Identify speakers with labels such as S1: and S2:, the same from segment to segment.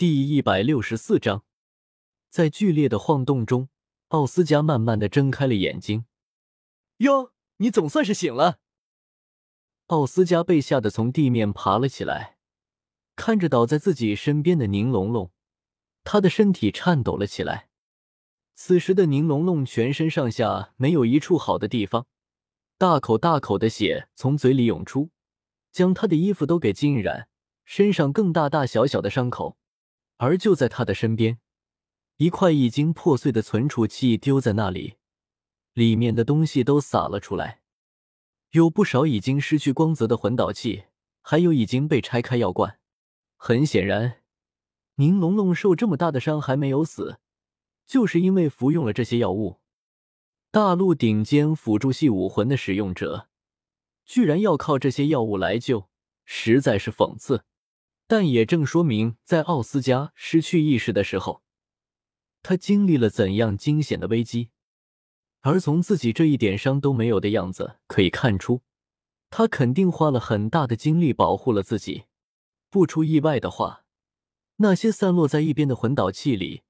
S1: 第一百六十四章，在剧烈的晃动中，奥斯加慢慢的睁开了眼睛。
S2: 哟，你总算是醒了！
S1: 奥斯加被吓得从地面爬了起来，看着倒在自己身边的宁龙龙，他的身体颤抖了起来。此时的宁龙龙全身上下没有一处好的地方，大口大口的血从嘴里涌出，将他的衣服都给浸染，身上更大大小小的伤口。而就在他的身边，一块已经破碎的存储器丢在那里，里面的东西都洒了出来。有不少已经失去光泽的魂导器，还有已经被拆开药罐。很显然，宁龙龙受这么大的伤还没有死，就是因为服用了这些药物。大陆顶尖辅助系武魂的使用者，居然要靠这些药物来救，实在是讽刺。但也正说明，在奥斯加失去意识的时候，他经历了怎样惊险的危机。而从自己这一点伤都没有的样子可以看出，他肯定花了很大的精力保护了自己。不出意外的话，那些散落在一边的魂导器里，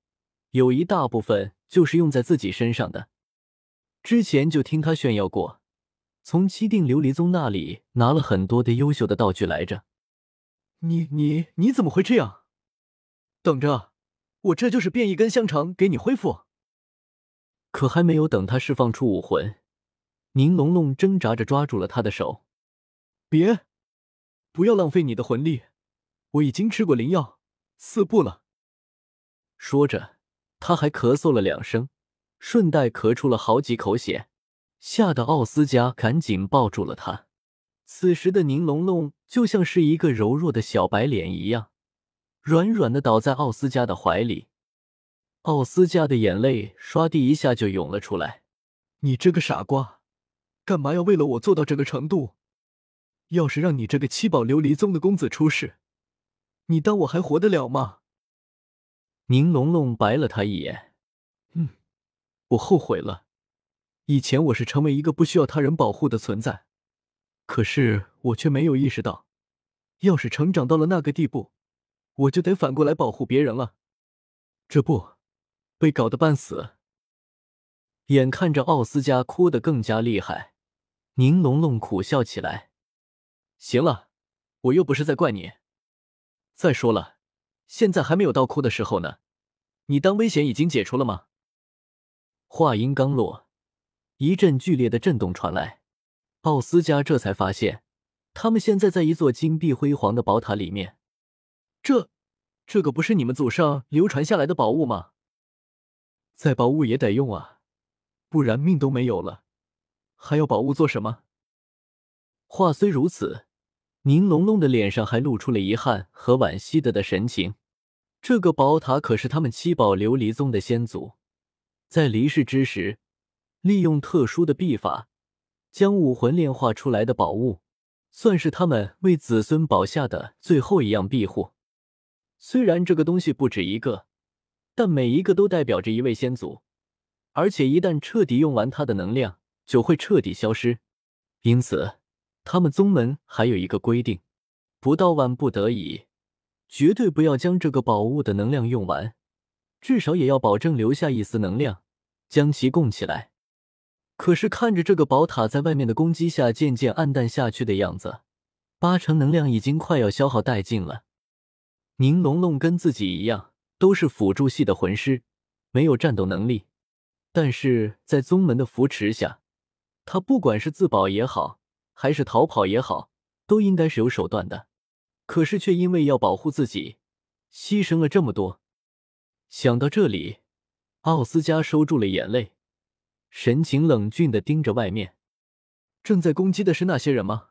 S1: 有一大部分就是用在自己身上的。之前就听他炫耀过，从七定琉璃宗那里拿了很多的优秀的道具来着。
S2: 你你你怎么会这样？等着，我这就是变一根香肠给你恢复。
S1: 可还没有等他释放出武魂，宁龙龙挣扎着抓住了他的手。
S2: 别，不要浪费你的魂力，我已经吃过灵药四步了。
S1: 说着，他还咳嗽了两声，顺带咳出了好几口血，吓得奥斯加赶紧抱住了他。此时的宁龙龙就像是一个柔弱的小白脸一样，软软的倒在奥斯加的怀里。奥斯加的眼泪唰地一下就涌了出来。
S2: 你这个傻瓜，干嘛要为了我做到这个程度？要是让你这个七宝琉璃宗的公子出事，你当我还活得了吗？
S1: 宁龙龙白了他一眼。
S2: 嗯，我后悔了。以前我是成为一个不需要他人保护的存在，可是我却没有意识到，要是成长到了那个地步，我就得反过来保护别人了。这不。被搞得半死，
S1: 眼看着奥斯加哭得更加厉害，宁龙龙苦笑起来。
S2: 行了，我又不是在怪你。再说了，现在还没有到哭的时候呢。你当危险已经解除了吗？
S1: 话音刚落，一阵剧烈的震动传来，奥斯加这才发现，他们现在在一座金碧辉煌的宝塔里面。
S2: 这，这个不是你们祖上流传下来的宝物吗？再宝物也得用啊，不然命都没有了，还要宝物做什么？
S1: 话虽如此，宁龙龙的脸上还露出了遗憾和惋惜的的神情。这个宝塔可是他们七宝琉璃宗的先祖，在离世之时，利用特殊的秘法，将武魂炼化出来的宝物，算是他们为子孙保下的最后一样庇护。虽然这个东西不止一个。但每一个都代表着一位先祖，而且一旦彻底用完他的能量，就会彻底消失。因此，他们宗门还有一个规定：不到万不得已，绝对不要将这个宝物的能量用完，至少也要保证留下一丝能量，将其供起来。可是看着这个宝塔在外面的攻击下渐渐暗淡下去的样子，八成能量已经快要消耗殆尽了。宁龙龙跟自己一样。都是辅助系的魂师，没有战斗能力，但是在宗门的扶持下，他不管是自保也好，还是逃跑也好，都应该是有手段的。可是却因为要保护自己，牺牲了这么多。想到这里，奥斯加收住了眼泪，神情冷峻的盯着外面。
S2: 正在攻击的是那些人吗？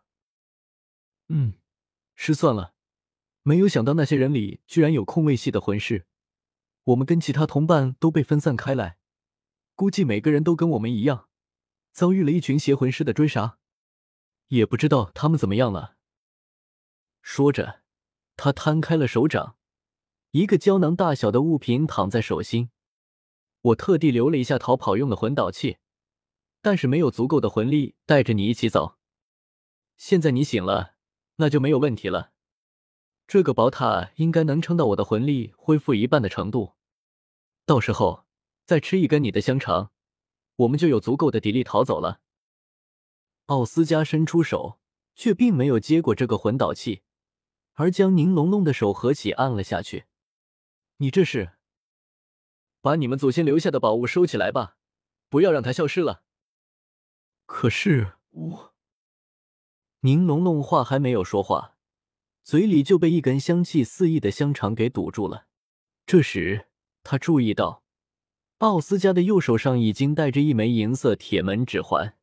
S2: 嗯，失算了，没有想到那些人里居然有空位系的魂师。我们跟其他同伴都被分散开来，估计每个人都跟我们一样，遭遇了一群邪魂师的追杀，也不知道他们怎么样了。
S1: 说着，他摊开了手掌，一个胶囊大小的物品躺在手心。我特地留了一下逃跑用的魂导器，但是没有足够的魂力带着你一起走。现在你醒了，那就没有问题了。
S2: 这个宝塔应该能撑到我的魂力恢复一半的程度，到时候再吃一根你的香肠，我们就有足够的底力逃走了。
S1: 奥斯加伸出手，却并没有接过这个魂导器，而将宁龙龙的手合起按了下去。
S2: 你这是把你们祖先留下的宝物收起来吧，不要让它消失了。
S1: 可是我……宁龙龙话还没有说话，嘴里就被一根香气四溢的香肠给堵住了。这时他注意到，奥斯加的右手上已经戴着一枚银色铁门指环。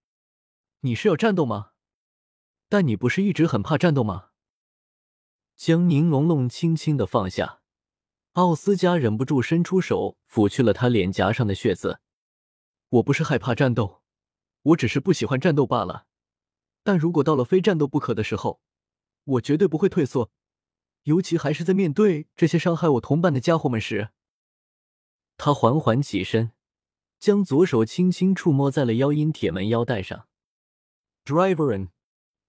S2: 你是要战斗吗？但你不是一直很怕战斗吗？
S1: 将宁龙龙轻轻的放下，奥斯加忍不住伸出手抚去了他脸颊上的血渍。
S2: 我不是害怕战斗，我只是不喜欢战斗罢了。但如果到了非战斗不可的时候，我绝对不会退缩，尤其还是在面对这些伤害我同伴的家伙们时。
S1: 他缓缓起身，将左手轻轻触摸在了妖音铁门腰带上。Driver，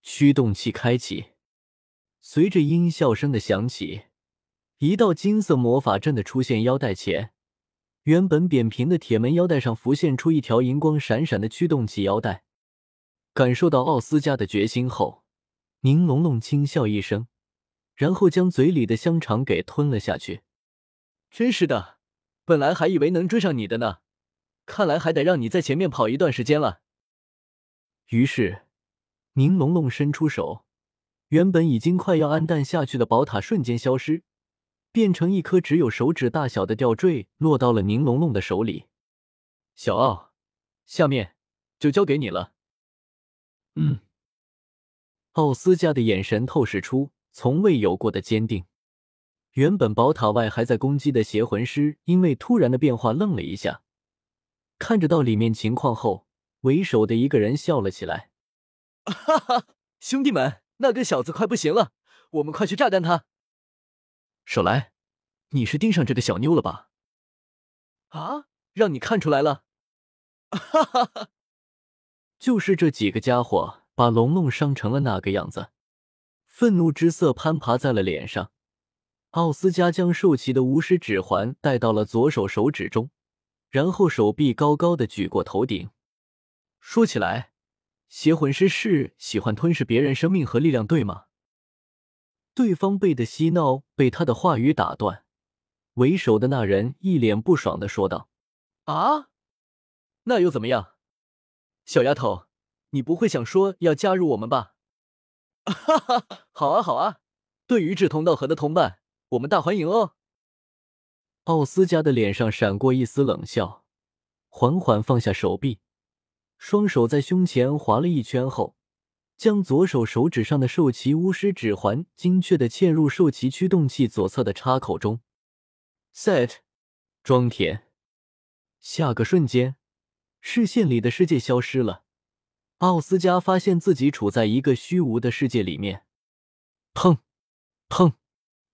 S1: 驱动器开启。随着音效声的响起，一道金色魔法阵的出现腰带前，原本扁平的铁门腰带上浮现出一条银光闪闪的驱动器腰带。感受到奥斯加的决心后，宁龙龙轻笑一声，然后将嘴里的香肠给吞了下去。
S2: 真是的，本来还以为能追上你的呢，看来还得让你在前面跑一段时间了。
S1: 于是。宁龙龙伸出手，原本已经快要暗淡下去的宝塔瞬间消失，变成一颗只有手指大小的吊坠，落到了宁龙龙的手里。
S2: 小奥，下面就交给你了。
S1: 嗯。奥斯加的眼神透视出从未有过的坚定。原本宝塔外还在攻击的邪魂师，因为突然的变化愣了一下，看着到里面情况后，为首的一个人笑了起来。
S2: 哈哈，兄弟们，那个小子快不行了，我们快去炸弹他！
S1: 少来，你是盯上这个小妞了吧？
S2: 啊，让你看出来了！哈哈哈，
S1: 就是这几个家伙把龙龙伤成了那个样子，愤怒之色攀爬在了脸上。奥斯加将兽骑的巫师指环戴到了左手手指中，然后手臂高高的举过头顶。
S2: 说起来。邪魂师是喜欢吞噬别人生命和力量，对吗？
S1: 对方被的嬉闹被他的话语打断，为首的那人一脸不爽的说道：“
S2: 啊，那又怎么样？小丫头，你不会想说要加入我们吧？”“ 哈哈，好啊好啊，对于志同道合的同伴，我们大欢迎哦。”
S1: 奥斯加的脸上闪过一丝冷笑，缓缓放下手臂。双手在胸前划了一圈后，将左手手指上的兽骑巫师指环精确的嵌入兽骑驱动器左侧的插口中。
S2: Set，
S1: 装填。下个瞬间，视线里的世界消失了。奥斯加发现自己处在一个虚无的世界里面。砰，砰，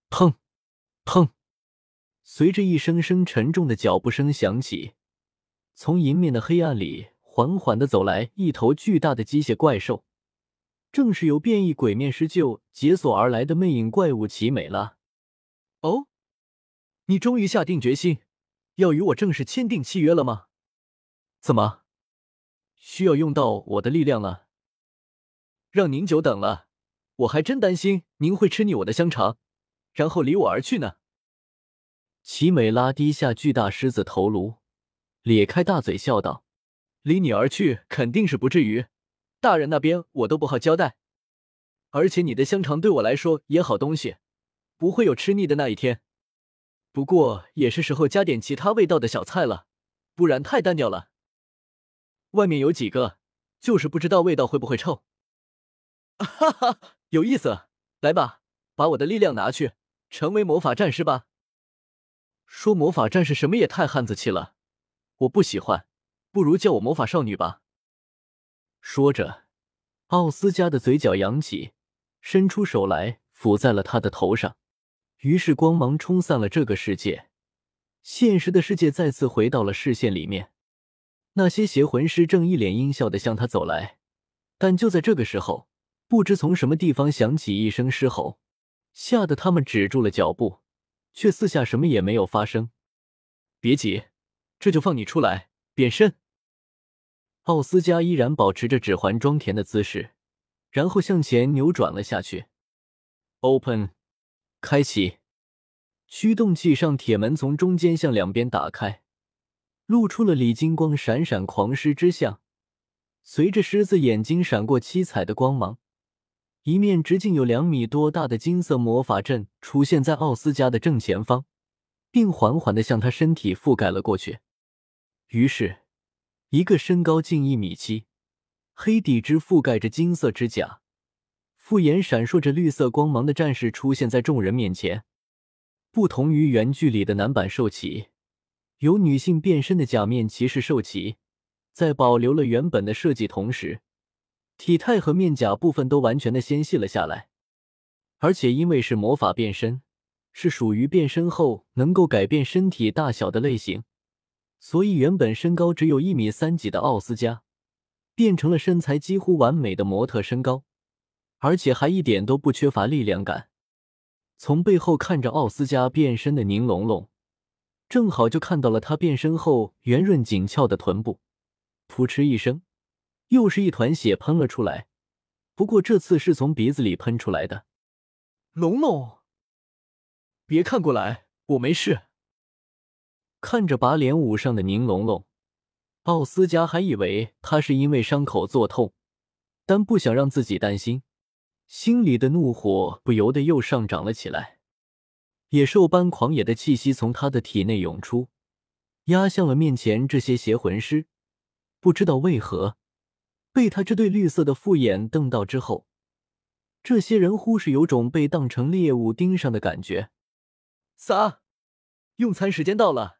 S1: 砰，砰！随着一声声沉重的脚步声响起，从迎面的黑暗里。缓缓的走来一头巨大的机械怪兽，正是由变异鬼面狮鹫解锁而来的魅影怪物奇美拉。
S2: 哦，你终于下定决心要与我正式签订契约了吗？怎么，需要用到我的力量了？让您久等了，我还真担心您会吃腻我的香肠，然后离我而去呢。
S1: 奇美拉低下巨大狮子头颅，咧开大嘴笑道。
S2: 离你而去肯定是不至于，大人那边我都不好交代，而且你的香肠对我来说也好东西，不会有吃腻的那一天。不过也是时候加点其他味道的小菜了，不然太单调了。外面有几个，就是不知道味道会不会臭。哈哈，有意思，来吧，把我的力量拿去，成为魔法战士吧。说魔法战士什么也太汉子气了，我不喜欢。不如叫我魔法少女吧。
S1: 说着，奥斯加的嘴角扬起，伸出手来抚在了他的头上。于是光芒冲散了这个世界，现实的世界再次回到了视线里面。那些邪魂师正一脸阴笑的向他走来，但就在这个时候，不知从什么地方响起一声狮吼。吓得他们止住了脚步，却四下什么也没有发生。
S2: 别急，这就放你出来变身。
S1: 奥斯加依然保持着指环装填的姿势，然后向前扭转了下去。Open，开启。驱动器上铁门从中间向两边打开，露出了李金光闪闪狂狮之相。随着狮子眼睛闪过七彩的光芒，一面直径有两米多大的金色魔法阵出现在奥斯加的正前方，并缓缓的向他身体覆盖了过去。于是。一个身高近一米七、黑底之覆盖着金色指甲、复眼闪烁着绿色光芒的战士出现在众人面前。不同于原剧里的男版兽骑，由女性变身的假面骑士兽骑，在保留了原本的设计同时，体态和面甲部分都完全的纤细了下来。而且因为是魔法变身，是属于变身后能够改变身体大小的类型。所以，原本身高只有一米三几的奥斯加，变成了身材几乎完美的模特身高，而且还一点都不缺乏力量感。从背后看着奥斯加变身的宁龙龙，正好就看到了他变身后圆润紧俏的臀部。噗嗤一声，又是一团血喷了出来，不过这次是从鼻子里喷出来的。
S2: 龙龙，别看过来，我没事。
S1: 看着把脸捂上的宁龙龙，奥斯加还以为他是因为伤口作痛，但不想让自己担心，心里的怒火不由得又上涨了起来。野兽般狂野的气息从他的体内涌出，压向了面前这些邪魂师。不知道为何，被他这对绿色的复眼瞪到之后，这些人忽是有种被当成猎物盯上的感觉。
S2: 撒，用餐时间到了。